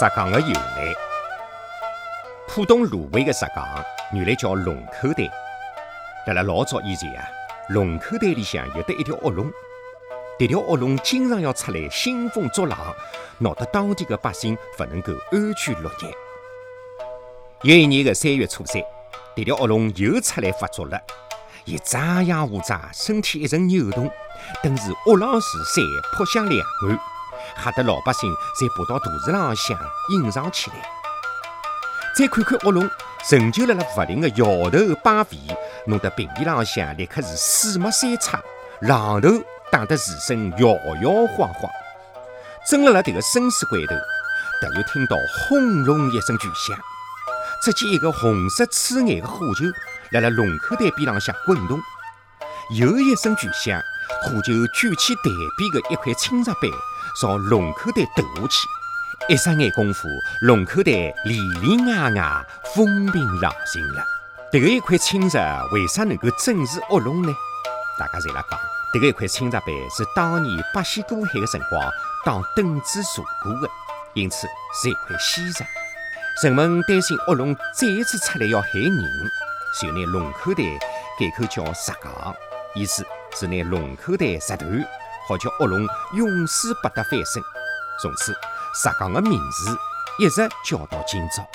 石岗的由来，浦东芦苇的石岗原来叫龙口台。辣辣老早以前啊，龙口台里向有得一条恶龙，这条恶龙经常要出来兴风作浪，闹得当地的百姓不能够安居乐业。有一年的三月初三，这条恶龙又出来发作了，伊张牙舞爪，身体一阵扭动，顿时恶浪如山扑向两岸。吓得老百姓侪爬到大树浪向隐藏起来。再看看恶龙，仍旧辣辣勿停的摇头摆尾，弄得平地浪向立刻是水没三叉，浪头打得自身摇摇晃晃。正辣辣迭个生死关头，突然听到轰隆一声巨响，只见一个红色刺眼的火球辣辣龙口台边浪向滚动。又一声巨响，火球举起台边的一块青石板。朝龙口台投下去，一眨眼功夫，龙口台里里外外风平浪静了。这个一块青石为啥能够镇住恶龙呢？大家侪辣讲，这个一块青石板是当年八仙过海的辰光当凳子坐过的，因此是一块稀石。人们担心恶龙再一次出来要害人，就拿龙口袋改口叫石岗，意思是拿龙口袋石断。好叫恶龙永世不得翻身，从此石岗的名字一直叫到今朝。